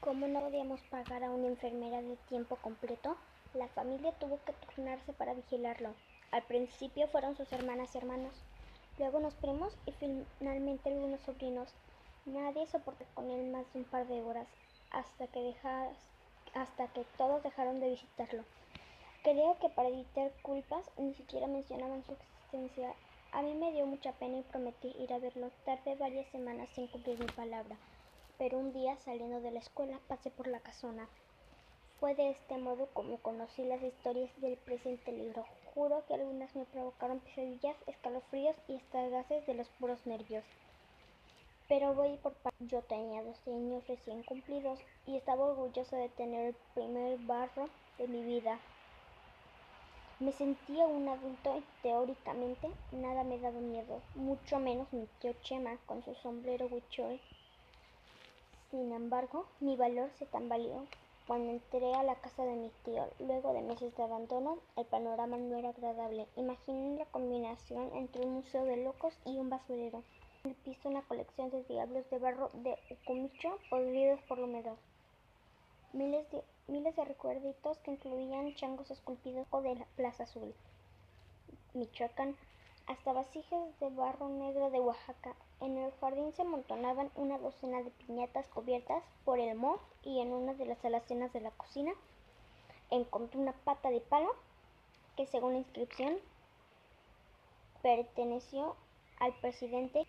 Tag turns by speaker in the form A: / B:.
A: Como no podíamos pagar a una enfermera de tiempo completo, la familia tuvo que turnarse para vigilarlo. Al principio fueron sus hermanas y hermanos, luego unos primos y finalmente algunos sobrinos. Nadie soportó con él más de un par de horas hasta que, dejas, hasta que todos dejaron de visitarlo. Creo que para evitar culpas ni siquiera mencionaban su existencia. A mí me dio mucha pena y prometí ir a verlo. Tardé varias semanas sin cumplir mi palabra pero un día saliendo de la escuela pasé por la casona. Fue de este modo como conocí las historias del presente libro. Juro que algunas me provocaron pesadillas, escalofríos y gases de los puros nervios. Pero voy por parte. Yo tenía 12 años recién cumplidos y estaba orgulloso de tener el primer barro de mi vida. Me sentía un adulto y teóricamente nada me daba miedo, mucho menos mi tío Chema con su sombrero huichol sin embargo, mi valor se tambaleó cuando entré a la casa de mi tío. Luego de meses de abandono, el panorama no era agradable. Imaginé la combinación entre un museo de locos y un basurero. En el piso una colección de diablos de barro de Ucumicho podridos por la humedad. Miles de, miles de recuerditos que incluían changos esculpidos o de la Plaza Azul. Michoacán, hasta vasijas de barro negro de Oaxaca, en el jardín se amontonaban una docena de piñatas cubiertas por el moho y en una de las alacenas de la cocina encontré una pata de palo que según la inscripción perteneció al presidente